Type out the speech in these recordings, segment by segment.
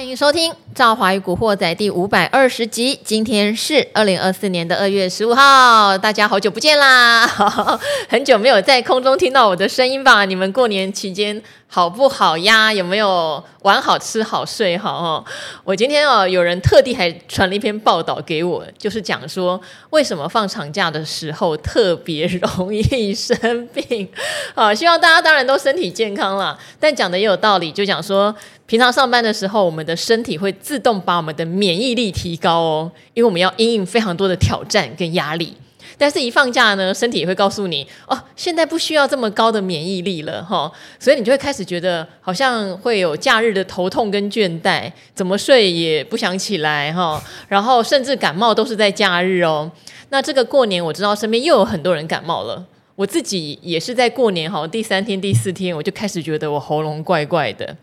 欢迎收听《赵华与古惑仔》第五百二十集。今天是二零二四年的二月十五号，大家好久不见啦！很久没有在空中听到我的声音吧？你们过年期间好不好呀？有没有玩好、吃好、睡好？哦，我今天哦，有人特地还传了一篇报道给我，就是讲说为什么放长假的时候特别容易生病。好，希望大家当然都身体健康啦。但讲的也有道理，就讲说。平常上班的时候，我们的身体会自动把我们的免疫力提高哦，因为我们要应应非常多的挑战跟压力。但是，一放假呢，身体也会告诉你哦，现在不需要这么高的免疫力了哈、所以你就会开始觉得好像会有假日的头痛跟倦怠，怎么睡也不想起来哈、然后甚至感冒都是在假日哦。那这个过年，我知道身边又有很多人感冒了。我自己也是在过年哈，第三天、第四天我就开始觉得我喉咙怪怪的，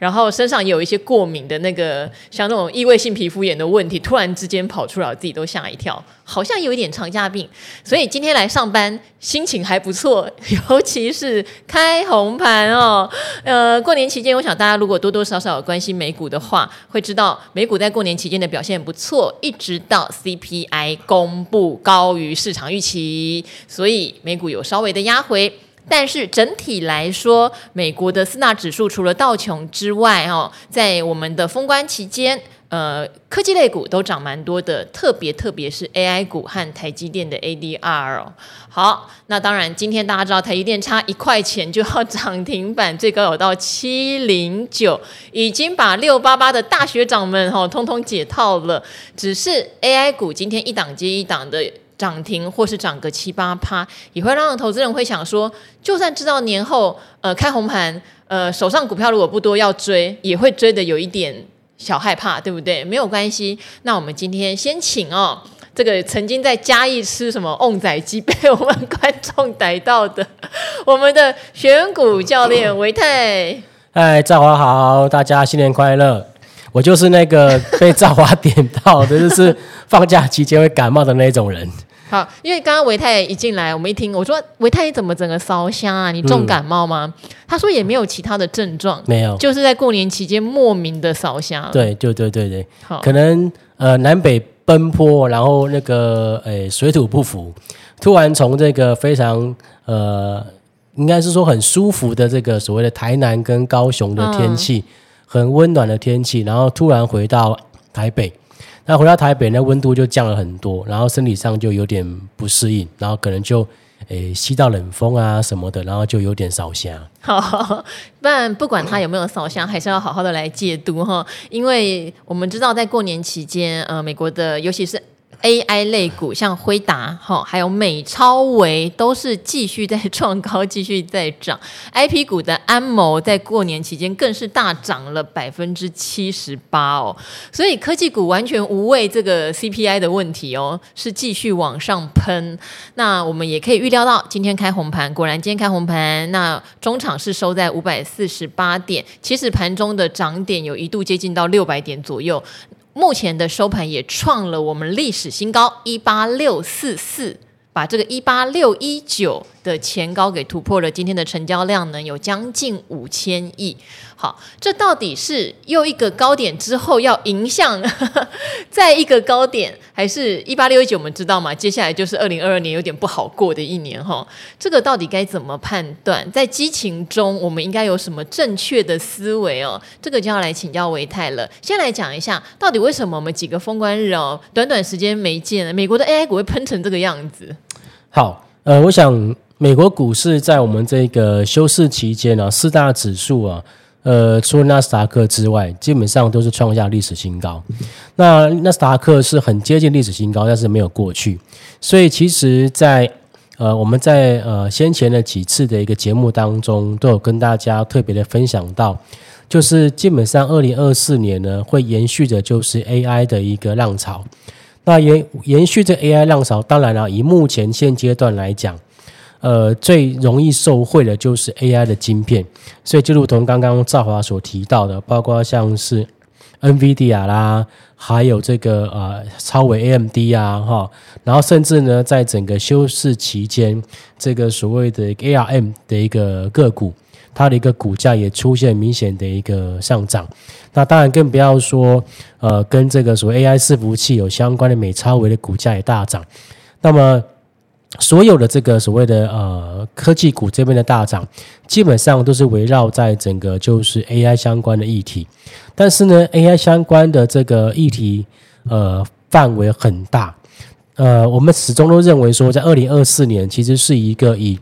然后身上也有一些过敏的那个，像那种异位性皮肤炎的问题，突然之间跑出来，我自己都吓一跳。好像有一点长假病，所以今天来上班心情还不错，尤其是开红盘哦。呃，过年期间，我想大家如果多多少少有关心美股的话，会知道美股在过年期间的表现不错，一直到 CPI 公布高于市场预期，所以美股有稍微的压回。但是整体来说，美国的四大指数除了道琼之外，哦，在我们的封关期间。呃，科技类股都涨蛮多的，特别特别是 AI 股和台积电的 ADR 哦。好，那当然，今天大家知道台积电差一块钱就要涨停板，最高有到七零九，已经把六八八的大学长们哈、哦、通通解套了。只是 AI 股今天一档接一档的涨停，或是涨个七八趴，也会让投资人会想说，就算知道年后呃开红盘，呃手上股票如果不多要追，也会追的有一点。小害怕，对不对？没有关系。那我们今天先请哦，这个曾经在嘉义吃什么旺仔鸡被我们观众逮到的，我们的选股教练维泰。嗨，赵华好，大家新年快乐！我就是那个被赵华 点到的，就是放假期间会感冒的那种人。好，因为刚刚维泰一进来，我们一听，我说维泰你怎么整个烧香啊？你重感冒吗？嗯、他说也没有其他的症状，没有，就是在过年期间莫名的烧香。对，对，对，对，对，好，可能呃南北奔波，然后那个诶水土不服，突然从这个非常呃应该是说很舒服的这个所谓的台南跟高雄的天气，嗯、很温暖的天气，然后突然回到台北。那回到台北，那温度就降了很多，然后身体上就有点不适应，然后可能就诶吸到冷风啊什么的，然后就有点烧香。好，不然不管他有没有烧香，还是要好好的来戒毒哈，因为我们知道在过年期间，呃，美国的尤其是。AI 类股像辉达哈，还有美超微都是继续在创高，继续在涨。IP 股的安谋在过年期间更是大涨了百分之七十八哦，所以科技股完全无畏这个 CPI 的问题哦，是继续往上喷。那我们也可以预料到，今天开红盘，果然今天开红盘，那中场是收在五百四十八点，其实盘中的涨点有一度接近到六百点左右。目前的收盘也创了我们历史新高一八六四四，把这个一八六一九的前高给突破了。今天的成交量呢，有将近五千亿。好，这到底是又一个高点之后要迎向 再一个高点，还是一八六一九？我们知道吗？接下来就是二零二二年有点不好过的一年哈。这个到底该怎么判断？在激情中，我们应该有什么正确的思维哦？这个就要来请教维泰了。先来讲一下，到底为什么我们几个封关日哦，短短时间没见，美国的 AI 股会喷成这个样子？好，呃，我想美国股市在我们这个休市期间呢、啊，四大指数啊。呃，除了纳斯达克之外，基本上都是创下历史新高。那纳斯达克是很接近历史新高，但是没有过去。所以，其实在，在呃，我们在呃先前的几次的一个节目当中，都有跟大家特别的分享到，就是基本上二零二四年呢，会延续的就是 AI 的一个浪潮。那延延续这 AI 浪潮，当然了，以目前现阶段来讲。呃，最容易受惠的就是 AI 的晶片，所以就如同刚刚赵华所提到的，包括像是 NVIDIA 啦，还有这个呃超微 AMD 啊，哈，然后甚至呢，在整个休市期间，这个所谓的 ARM 的一个个股，它的一个股价也出现明显的一个上涨。那当然更不要说，呃，跟这个所谓 AI 伺服器有相关的美超微的股价也大涨。那么，所有的这个所谓的呃科技股这边的大涨，基本上都是围绕在整个就是 AI 相关的议题。但是呢，AI 相关的这个议题，呃，范围很大。呃，我们始终都认为说，在二零二四年，其实是一个以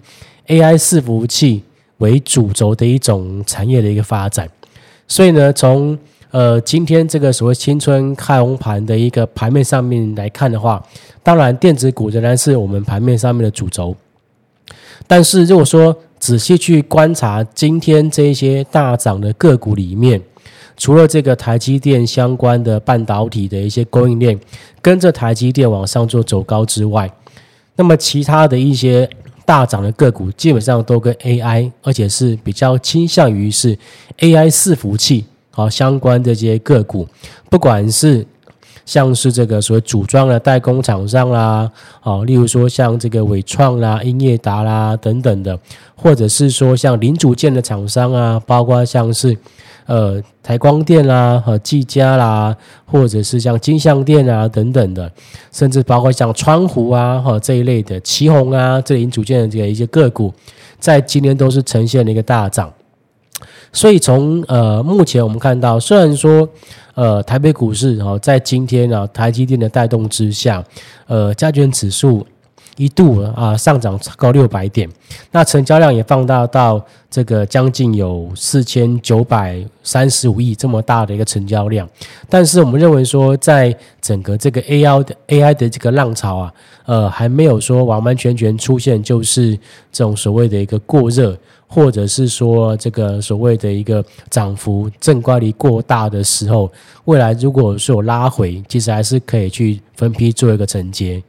AI 伺服器为主轴的一种产业的一个发展。所以呢，从呃今天这个所谓青春开红盘的一个盘面上面来看的话，当然电子股仍然是我们盘面上面的主轴。但是如果说仔细去观察今天这一些大涨的个股里面，除了这个台积电相关的半导体的一些供应链跟着台积电往上做走高之外，那么其他的一些大涨的个股基本上都跟 AI，而且是比较倾向于是 AI 伺服器好相关的这些个股，不管是像是这个所谓组装的代工厂商啦，啊，例如说像这个纬创啦、英业达啦等等的，或者是说像零组件的厂商啊，包括像是。呃，台光电啦，和技嘉啦，或者是像金像电啊等等的，甚至包括像川湖啊，哈这一类的奇鋐啊，这零组件的这个一些个股，在今年都是呈现了一个大涨。所以从呃目前我们看到，虽然说呃台北股市哈在今天啊台积电的带动之下，呃加权指数。一度啊上涨超过六百点，那成交量也放大到这个将近有四千九百三十五亿这么大的一个成交量。但是我们认为说，在整个这个 AI 的 AI 的这个浪潮啊，呃，还没有说完完全全出现就是这种所谓的一个过热，或者是说这个所谓的一个涨幅正乖离过大的时候，未来如果是有拉回，其实还是可以去分批做一个承接。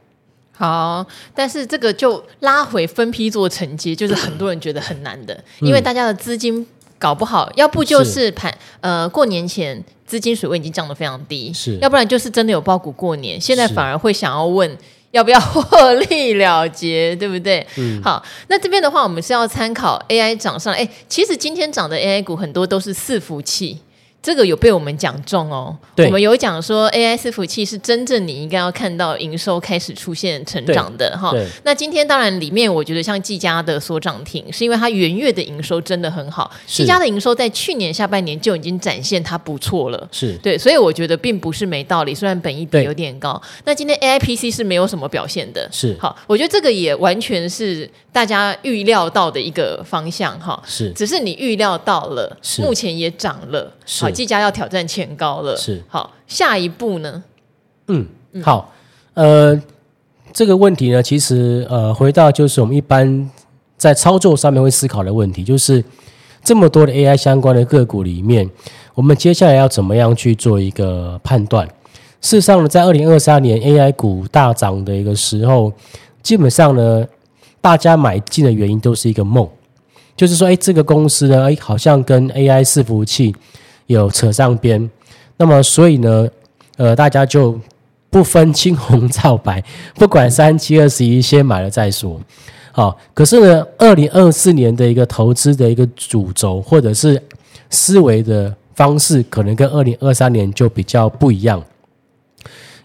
好，但是这个就拉回分批做承接，就是很多人觉得很难的，嗯、因为大家的资金搞不好，要不就是盘呃过年前资金水位已经降得非常低，是，要不然就是真的有爆股过年，现在反而会想要问要不要获利了结，对不对？嗯，好，那这边的话，我们是要参考 AI 涨上，哎，其实今天涨的 AI 股很多都是伺服器。这个有被我们讲中哦，我们有讲说 AI 伺服器是真正你应该要看到营收开始出现成长的哈。那今天当然里面我觉得像技嘉的所涨停，是因为它元月的营收真的很好。技嘉的营收在去年下半年就已经展现它不错了，是。对，所以我觉得并不是没道理。虽然本益比有点高，那今天 AIPC 是没有什么表现的，是。好，我觉得这个也完全是大家预料到的一个方向哈。是，只是你预料到了，目前也涨了，是。技嘉要挑战前高了，是好，下一步呢？嗯，好，呃，这个问题呢，其实呃，回到就是我们一般在操作上面会思考的问题，就是这么多的 AI 相关的个股里面，我们接下来要怎么样去做一个判断？事实上呢，在二零二三年 AI 股大涨的一个时候，基本上呢，大家买进的原因都是一个梦，就是说，哎，这个公司呢，哎，好像跟 AI 伺服器。有扯上边，那么所以呢，呃，大家就不分青红皂白，不管三七二十一，先买了再说。好，可是呢，二零二四年的一个投资的一个主轴或者是思维的方式，可能跟二零二三年就比较不一样。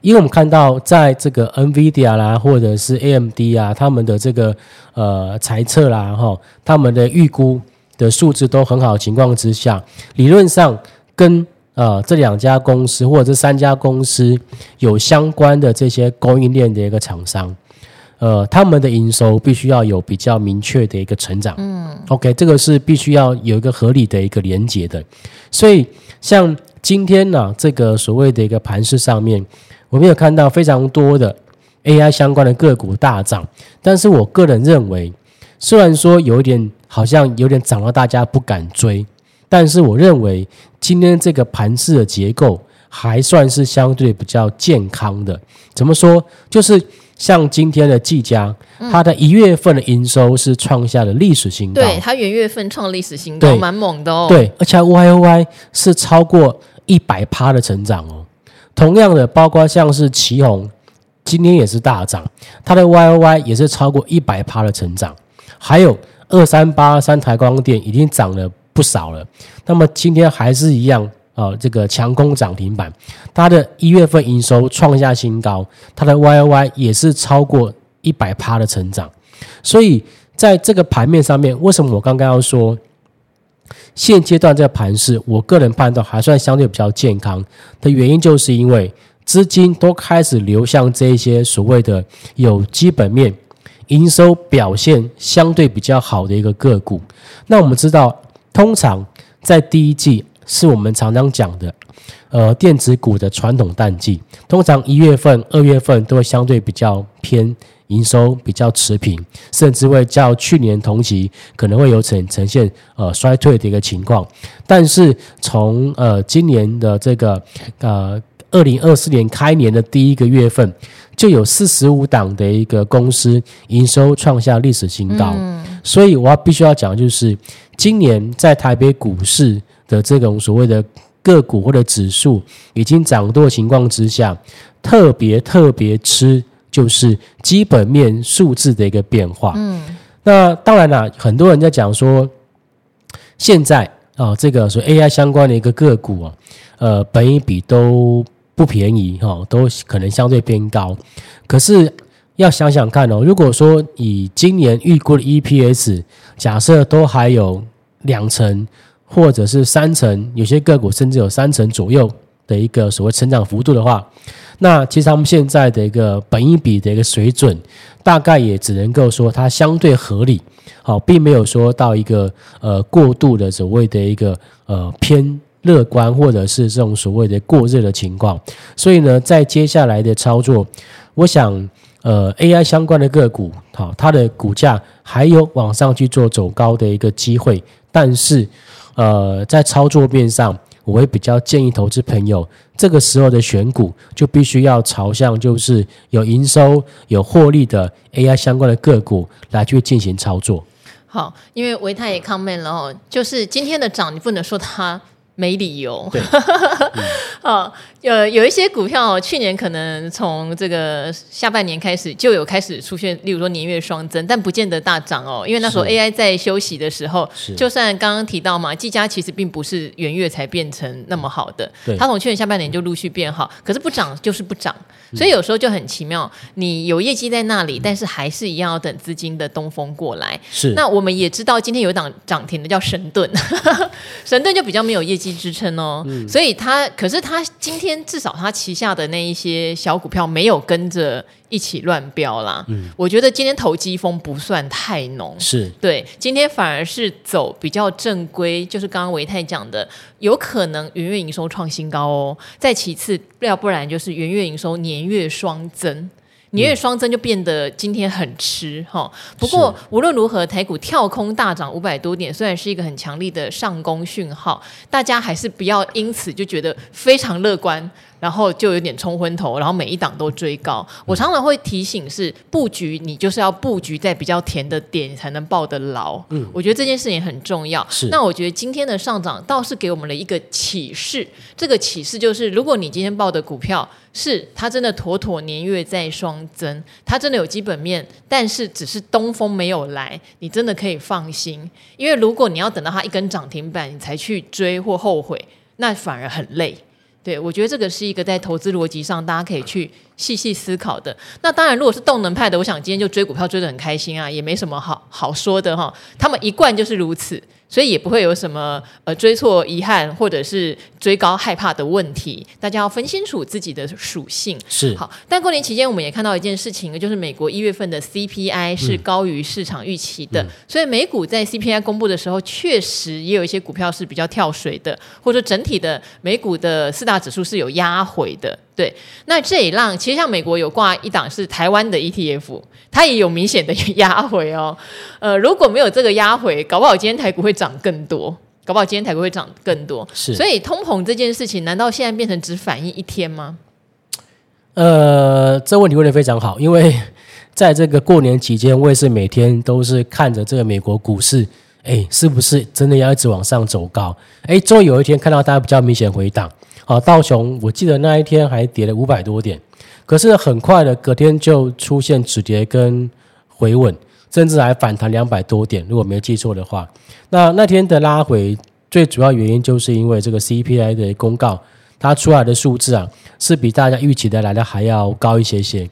因为我们看到，在这个 NVIDIA 啦，或者是 AMD 啊，他们的这个呃财测啦，哈，他们的预估。的数字都很好的情况之下，理论上跟呃这两家公司或者这三家公司有相关的这些供应链的一个厂商，呃，他们的营收必须要有比较明确的一个成长。嗯，OK，这个是必须要有一个合理的一个连接的。所以像今天呢，这个所谓的一个盘势上面，我们有看到非常多的 AI 相关的个股大涨，但是我个人认为，虽然说有一点。好像有点涨到大家不敢追，但是我认为今天这个盘势的结构还算是相对比较健康的。怎么说？就是像今天的技嘉，它的一月份的营收是创下了历史新高，对，它元月份创历史新高，蛮猛的哦。对，而且 Y O Y 是超过一百趴的成长哦。同样的，包括像是旗宏，今天也是大涨，它的 Y O Y 也是超过一百趴的成长，还有。二三八三台光电已经涨了不少了，那么今天还是一样啊，这个强攻涨停板，它的一月份营收创下新高，它的 YOY 也是超过一百趴的成长，所以在这个盘面上面，为什么我刚刚要说现阶段这个盘势，我个人判断还算相对比较健康的原因，就是因为资金都开始流向这一些所谓的有基本面。营收表现相对比较好的一个个股，那我们知道，通常在第一季是我们常常讲的，呃，电子股的传统淡季，通常一月份、二月份都会相对比较偏营收比较持平，甚至会较去年同期可能会有呈呈现呃衰退的一个情况。但是从呃今年的这个呃二零二四年开年的第一个月份。就有四十五档的一个公司营收创下历史新高，嗯、所以我要必须要讲，就是今年在台北股市的这种所谓的个股或者指数已经涨多的情况之下，特别特别吃就是基本面数字的一个变化。嗯，那当然啦，很多人在讲说，现在啊，这个说 AI 相关的一个个股啊，呃，本益比都。不便宜哈，都可能相对偏高。可是要想想看哦，如果说以今年预估的 EPS，假设都还有两成或者是三成，有些个股甚至有三成左右的一个所谓成长幅度的话，那其实他们现在的一个本一比的一个水准，大概也只能够说它相对合理，好，并没有说到一个呃过度的所谓的一个呃偏。乐观或者是这种所谓的过热的情况，所以呢，在接下来的操作，我想，呃，AI 相关的个股，好，它的股价还有往上去做走高的一个机会，但是，呃，在操作面上，我会比较建议投资朋友，这个时候的选股就必须要朝向就是有营收、有获利的 AI 相关的个股来去进行操作。好，因为维泰也 comment 了哦，就是今天的涨，你不能说它。没理由。有有一些股票，去年可能从这个下半年开始就有开始出现，例如说年月双增，但不见得大涨哦，因为那时候 AI 在休息的时候，就算刚刚提到嘛，技嘉其实并不是元月才变成那么好的，它从去年下半年就陆续变好，可是不涨就是不涨，所以有时候就很奇妙，你有业绩在那里，但是还是一样要等资金的东风过来。是，那我们也知道今天有一档涨停的叫神盾，神盾就比较没有业绩支撑哦，所以它可是它今天。至少他旗下的那一些小股票没有跟着一起乱飙啦。嗯，我觉得今天投机风不算太浓，是对。今天反而是走比较正规，就是刚刚维泰讲的，有可能元月营收创新高哦。再其次，要不然就是元月营收年月双增。年月双增就变得今天很吃哈，不过无论如何，台股跳空大涨五百多点，虽然是一个很强力的上攻讯号，大家还是不要因此就觉得非常乐观。然后就有点冲昏头，然后每一档都追高。我常常会提醒是布局，你就是要布局在比较甜的点才能抱得牢。嗯，我觉得这件事情很重要。是，那我觉得今天的上涨倒是给我们了一个启示。这个启示就是，如果你今天报的股票是它真的妥妥年月在双增，它真的有基本面，但是只是东风没有来，你真的可以放心。因为如果你要等到它一根涨停板你才去追或后悔，那反而很累。对，我觉得这个是一个在投资逻辑上大家可以去细细思考的。那当然，如果是动能派的，我想今天就追股票追得很开心啊，也没什么好好说的哈。他们一贯就是如此。所以也不会有什么呃追错遗憾或者是追高害怕的问题，大家要分清楚自己的属性是好。但过年期间我们也看到一件事情，就是美国一月份的 CPI 是高于市场预期的，嗯嗯、所以美股在 CPI 公布的时候，确实也有一些股票是比较跳水的，或者整体的美股的四大指数是有压回的。对，那这一浪其实像美国有挂一档是台湾的 ETF，它也有明显的 压回哦。呃，如果没有这个压回，搞不好今天台股会涨更多，搞不好今天台股会涨更多。是，所以通膨这件事情，难道现在变成只反映一天吗？呃，这问题问的非常好，因为 在这个过年期间，我也是每天都是看着这个美国股市，哎，是不是真的要一直往上走高？哎，终于有一天看到大家比较明显回档。啊，道琼，我记得那一天还跌了五百多点，可是很快的隔天就出现止跌跟回稳，甚至还反弹两百多点，如果没记错的话。那那天的拉回，最主要原因就是因为这个 CPI 的公告，它出来的数字啊，是比大家预期的来的还要高一些些。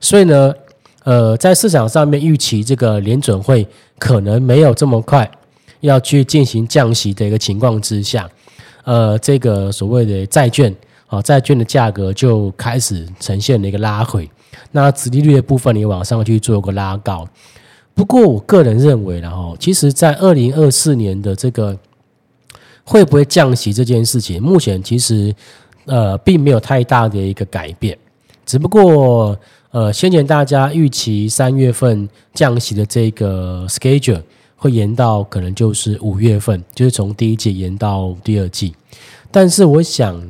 所以呢，呃，在市场上面预期这个联准会可能没有这么快要去进行降息的一个情况之下，呃，这个所谓的债券啊，债券的价格就开始呈现了一个拉回。那殖利率的部分，你往上去做个拉高。不过，我个人认为，然后其实，在二零二四年的这个会不会降息这件事情，目前其实呃并没有太大的一个改变。只不过，呃，先前大家预期三月份降息的这个 schedule 会延到可能就是五月份，就是从第一季延到第二季。但是，我想。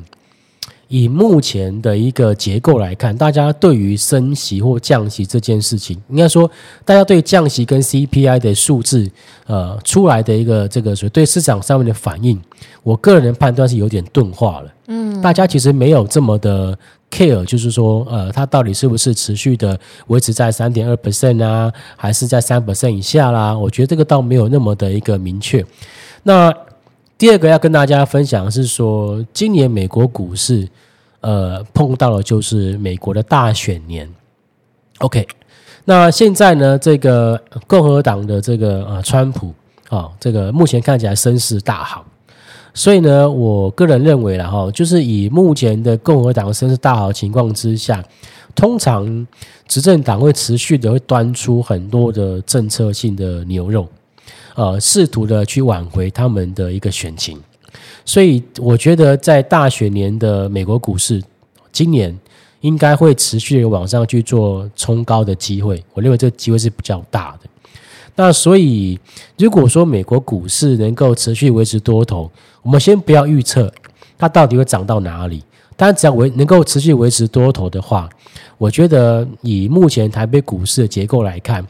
以目前的一个结构来看，大家对于升息或降息这件事情，应该说，大家对降息跟 CPI 的数字，呃，出来的一个这个所对市场上面的反应，我个人的判断是有点钝化了。嗯，大家其实没有这么的 care，就是说，呃，它到底是不是持续的维持在三点二 percent 啊，还是在三 percent 以下啦？我觉得这个倒没有那么的一个明确。那第二个要跟大家分享的是说，今年美国股市，呃，碰到了就是美国的大选年。OK，那现在呢，这个共和党的这个呃川普啊，这个目前看起来声势大好，所以呢，我个人认为了哈，就是以目前的共和党声势大好的情况之下，通常执政党会持续的会端出很多的政策性的牛肉。呃，试图的去挽回他们的一个选情，所以我觉得在大选年的美国股市，今年应该会持续的往上去做冲高的机会。我认为这个机会是比较大的。那所以，如果说美国股市能够持续维持多头，我们先不要预测它到底会涨到哪里。但只要维能够持续维持多头的话，我觉得以目前台北股市的结构来看，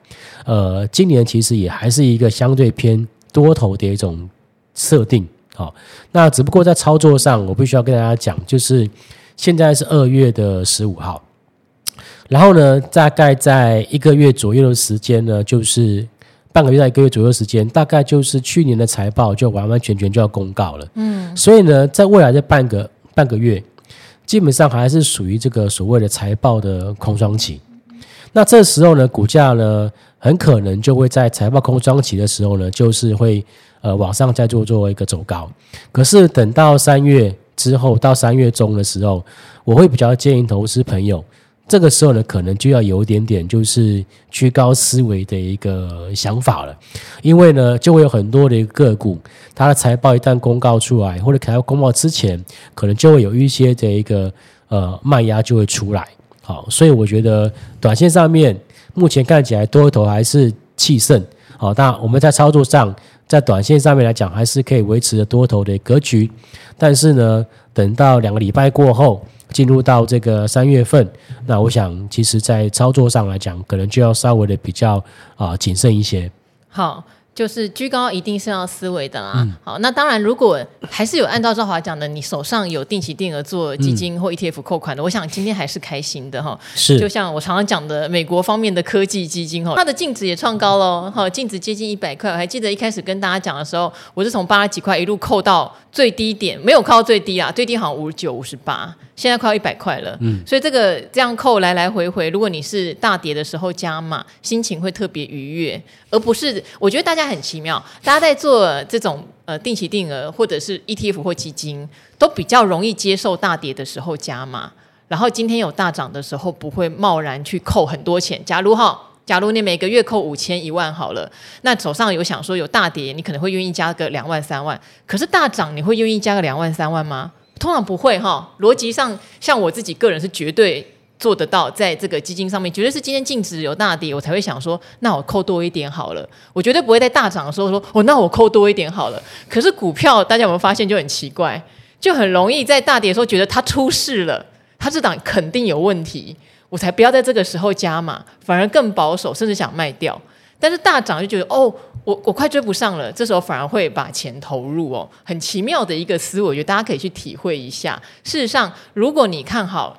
呃，今年其实也还是一个相对偏多头的一种设定。好，那只不过在操作上，我必须要跟大家讲，就是现在是二月的十五号，然后呢，大概在一个月左右的时间呢，就是半个月到一个月左右时间，大概就是去年的财报就完完全全就要公告了。嗯，所以呢，在未来的半个半个月。基本上还是属于这个所谓的财报的空窗期，那这时候呢，股价呢很可能就会在财报空窗期的时候呢，就是会呃往上再做作为一个走高。可是等到三月之后，到三月中的时候，我会比较建议投资朋友。这个时候呢，可能就要有一点点就是居高思维的一个想法了，因为呢，就会有很多的个股，它的财报一旦公告出来，或者可能公告之前，可能就会有一些的一个呃卖压就会出来。好，所以我觉得短线上面目前看起来多头还是气盛。好，那我们在操作上，在短线上面来讲，还是可以维持着多头的格局。但是呢，等到两个礼拜过后。进入到这个三月份，那我想，其实，在操作上来讲，可能就要稍微的比较啊谨慎一些。好。就是居高一定是要思维的啦。嗯、好，那当然，如果还是有按照赵华讲的，你手上有定期定额做基金或 ETF 扣款的，嗯、我想今天还是开心的哈。是，就像我常常讲的，美国方面的科技基金哈，它的净值也创高喽，哈，净值接近一百块。我还记得一开始跟大家讲的时候，我是从八十几块一路扣到最低点，没有扣到最低啊，最低好像五十九、五十八，现在快要一百块了。嗯，所以这个这样扣来来回回，如果你是大跌的时候加码，心情会特别愉悦，而不是我觉得大家。很奇妙，大家在做这种呃定期定额或者是 ETF 或基金，都比较容易接受大跌的时候加码，然后今天有大涨的时候不会贸然去扣很多钱。假如哈，假如你每个月扣五千一万好了，那手上有想说有大跌，你可能会愿意加个两万三万。可是大涨，你会愿意加个两万三万吗？通常不会哈。逻辑上，像我自己个人是绝对。做得到，在这个基金上面，绝对是今天净值有大跌，我才会想说，那我扣多一点好了。我绝对不会在大涨的时候说，哦，那我扣多一点好了。可是股票，大家有没有发现就很奇怪，就很容易在大跌的时候觉得它出事了，它这档肯定有问题，我才不要在这个时候加码，反而更保守，甚至想卖掉。但是大涨就觉得，哦，我我快追不上了，这时候反而会把钱投入哦，很奇妙的一个思维，我觉得大家可以去体会一下。事实上，如果你看好。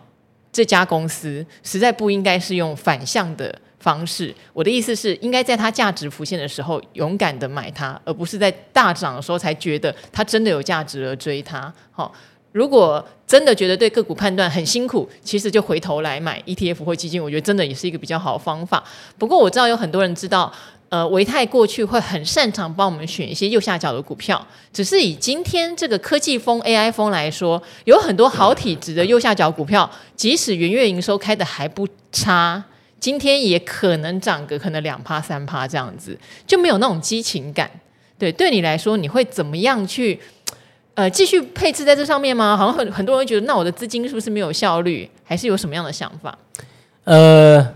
这家公司实在不应该是用反向的方式。我的意思是，应该在它价值浮现的时候勇敢的买它，而不是在大涨的时候才觉得它真的有价值而追它。好，如果真的觉得对个股判断很辛苦，其实就回头来买 ETF 或基金，我觉得真的也是一个比较好的方法。不过我知道有很多人知道。呃，维泰过去会很擅长帮我们选一些右下角的股票，只是以今天这个科技风、AI 风来说，有很多好体质的右下角股票，即使元月营收开得还不差，今天也可能涨个可能两趴三趴这样子，就没有那种激情感。对，对你来说，你会怎么样去呃继续配置在这上面吗？好像很很多人会觉得，那我的资金是不是没有效率，还是有什么样的想法？呃。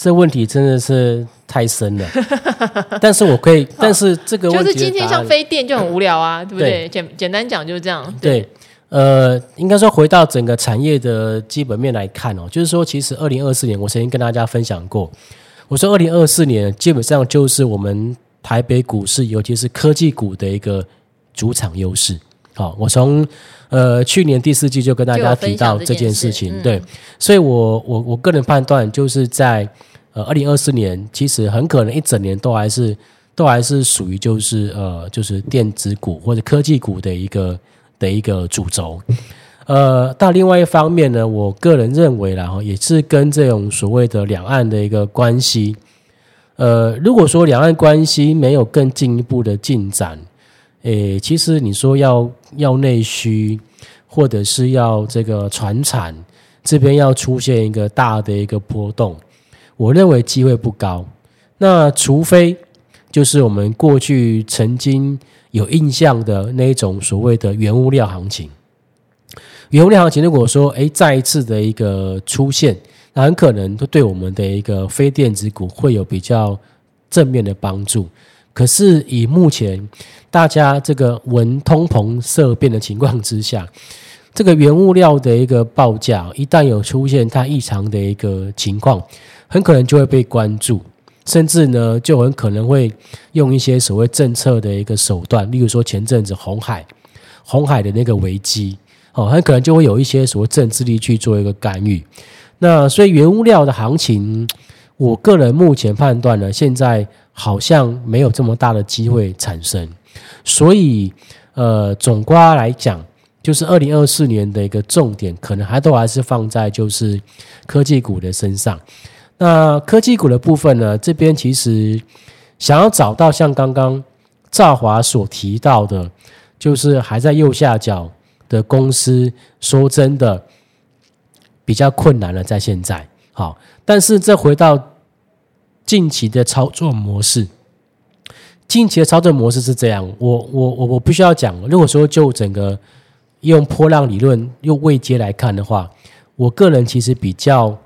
这问题真的是太深了，但是我可以，但是这个就是今天像飞电就很无聊啊，对不对？简简单讲就是这样。对，对呃，应该说回到整个产业的基本面来看哦，就是说，其实二零二四年我曾经跟大家分享过，我说二零二四年基本上就是我们台北股市，尤其是科技股的一个主场优势。好，我从呃去年第四季就跟大家提到这件事情，对，所以我我我个人判断就是在。呃，二零二四年其实很可能一整年都还是都还是属于就是呃就是电子股或者科技股的一个的一个主轴。呃，但另外一方面呢，我个人认为啦哈，也是跟这种所谓的两岸的一个关系。呃，如果说两岸关系没有更进一步的进展，诶，其实你说要要内需或者是要这个传产这边要出现一个大的一个波动。我认为机会不高，那除非就是我们过去曾经有印象的那一种所谓的原物料行情。原物料行情如果说诶再一次的一个出现，那很可能都对我们的一个非电子股会有比较正面的帮助。可是以目前大家这个闻通膨色变的情况之下，这个原物料的一个报价一旦有出现它异常的一个情况。很可能就会被关注，甚至呢，就很可能会用一些所谓政策的一个手段，例如说前阵子红海，红海的那个危机，哦，很可能就会有一些所谓政治力去做一个干预。那所以原物料的行情，我个人目前判断呢，现在好像没有这么大的机会产生。所以，呃，总括来讲，就是二零二四年的一个重点，可能还都还是放在就是科技股的身上。那科技股的部分呢？这边其实想要找到像刚刚赵华所提到的，就是还在右下角的公司，说真的比较困难了，在现在。好，但是这回到近期的操作模式，近期的操作模式是这样。我我我我必须要讲，如果说就整个用波浪理论用位阶来看的话，我个人其实比较。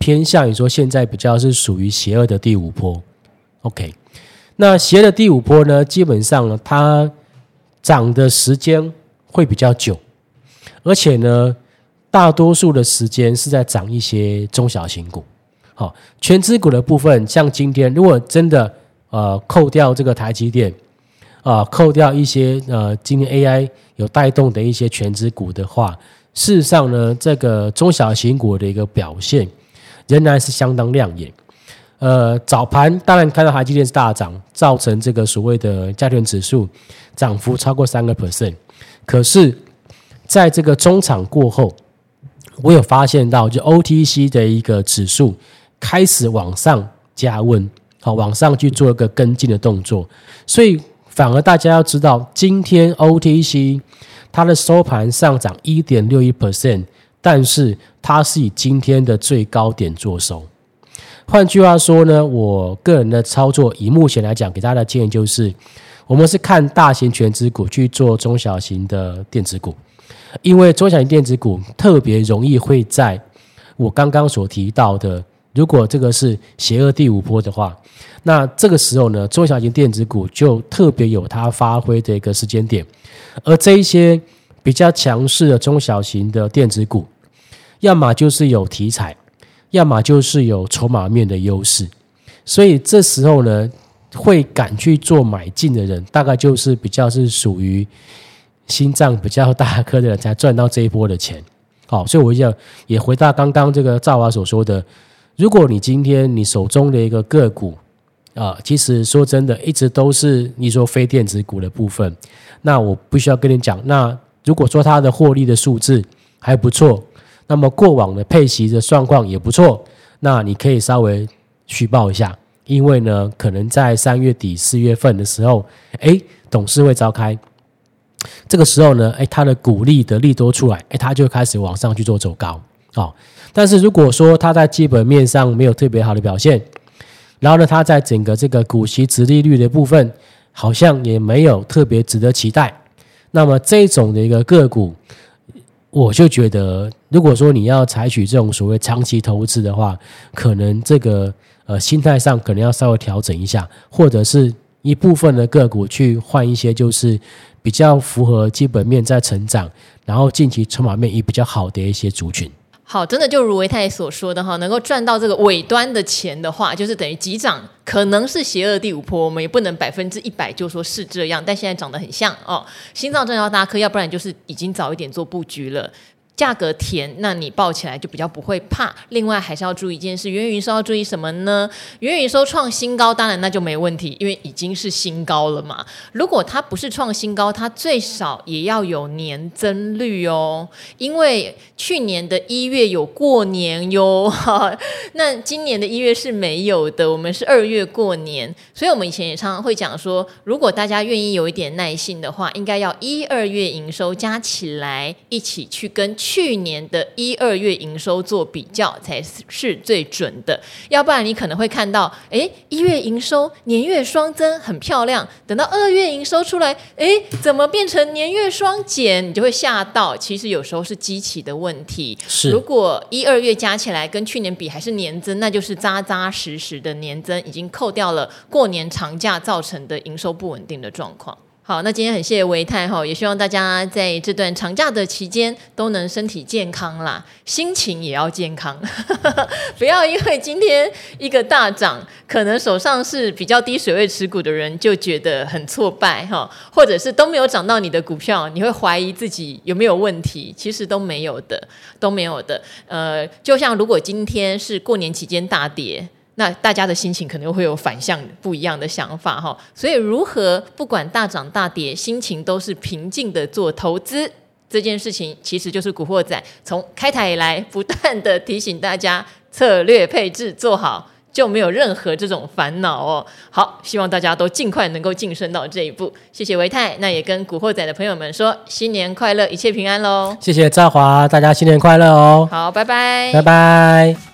偏向于说，现在比较是属于邪恶的第五波，OK。那邪恶的第五波呢，基本上呢，它涨的时间会比较久，而且呢，大多数的时间是在涨一些中小型股。好，全资股的部分，像今天如果真的呃扣掉这个台积电啊，扣掉一些呃今天 AI 有带动的一些权值股的话，事实上呢，这个中小型股的一个表现。仍然是相当亮眼。呃，早盘当然看到台积电是大涨，造成这个所谓的加权指数涨幅超过三个 percent。可是，在这个中场过后，我有发现到，就 OTC 的一个指数开始往上加温，好，往上去做一个跟进的动作。所以，反而大家要知道，今天 OTC 它的收盘上涨一点六一 percent。但是它是以今天的最高点做收。换句话说呢，我个人的操作，以目前来讲，给大家的建议就是，我们是看大型全值股去做中小型的电子股，因为中小型电子股特别容易会在我刚刚所提到的，如果这个是邪恶第五波的话，那这个时候呢，中小型电子股就特别有它发挥的一个时间点，而这一些。比较强势的中小型的电子股，要么就是有题材，要么就是有筹码面的优势，所以这时候呢，会敢去做买进的人，大概就是比较是属于心脏比较大颗的人，才赚到这一波的钱。好，所以我要也回答刚刚这个赵华所说的，如果你今天你手中的一个个股啊，其实说真的，一直都是你说非电子股的部分，那我必须要跟你讲，那如果说它的获利的数字还不错，那么过往的配息的状况也不错，那你可以稍微虚报一下，因为呢，可能在三月底四月份的时候，哎，董事会召开，这个时候呢，哎，它的股利的利多出来，哎，它就开始往上去做走高，哦。但是如果说它在基本面上没有特别好的表现，然后呢，它在整个这个股息殖利率的部分好像也没有特别值得期待，那么这种的一个个股，我就觉得，如果说你要采取这种所谓长期投资的话，可能这个呃心态上可能要稍微调整一下，或者是一部分的个股去换一些就是比较符合基本面在成长，然后近期筹码面也比较好的一些族群。好，真的就如维太所说的哈，能够赚到这个尾端的钱的话，就是等于急涨，可能是邪恶第五波，我们也不能百分之一百就说是这样，但现在长得很像哦。心脏正要大科，要不然就是已经早一点做布局了。价格甜，那你抱起来就比较不会怕。另外还是要注意一件事，元宇宙要注意什么呢？元宇宙创新高，当然那就没问题，因为已经是新高了嘛。如果它不是创新高，它最少也要有年增率哦。因为去年的一月有过年哟，那今年的一月是没有的，我们是二月过年，所以我们以前也常常会讲说，如果大家愿意有一点耐性的话，应该要一二月营收加起来一起去跟。去年的一二月营收做比较才是最准的，要不然你可能会看到，哎，一月营收年月双增很漂亮，等到二月营收出来，哎，怎么变成年月双减？你就会吓到。其实有时候是机器的问题。是，如果一二月加起来跟去年比还是年增，那就是扎扎实实的年增，已经扣掉了过年长假造成的营收不稳定的状况。好，那今天很谢谢维泰哈，也希望大家在这段长假的期间都能身体健康啦，心情也要健康，不要因为今天一个大涨，可能手上是比较低水位持股的人就觉得很挫败哈，或者是都没有涨到你的股票，你会怀疑自己有没有问题，其实都没有的，都没有的。呃，就像如果今天是过年期间大跌。那大家的心情可能会有反向不一样的想法哈，所以如何不管大涨大跌，心情都是平静的做投资这件事情，其实就是古惑仔从开台以来不断的提醒大家策略配置做好，就没有任何这种烦恼哦。好，希望大家都尽快能够晋升到这一步。谢谢维泰，那也跟古惑仔的朋友们说新年快乐，一切平安喽。谢谢赵华，大家新年快乐哦。好，拜拜，拜拜。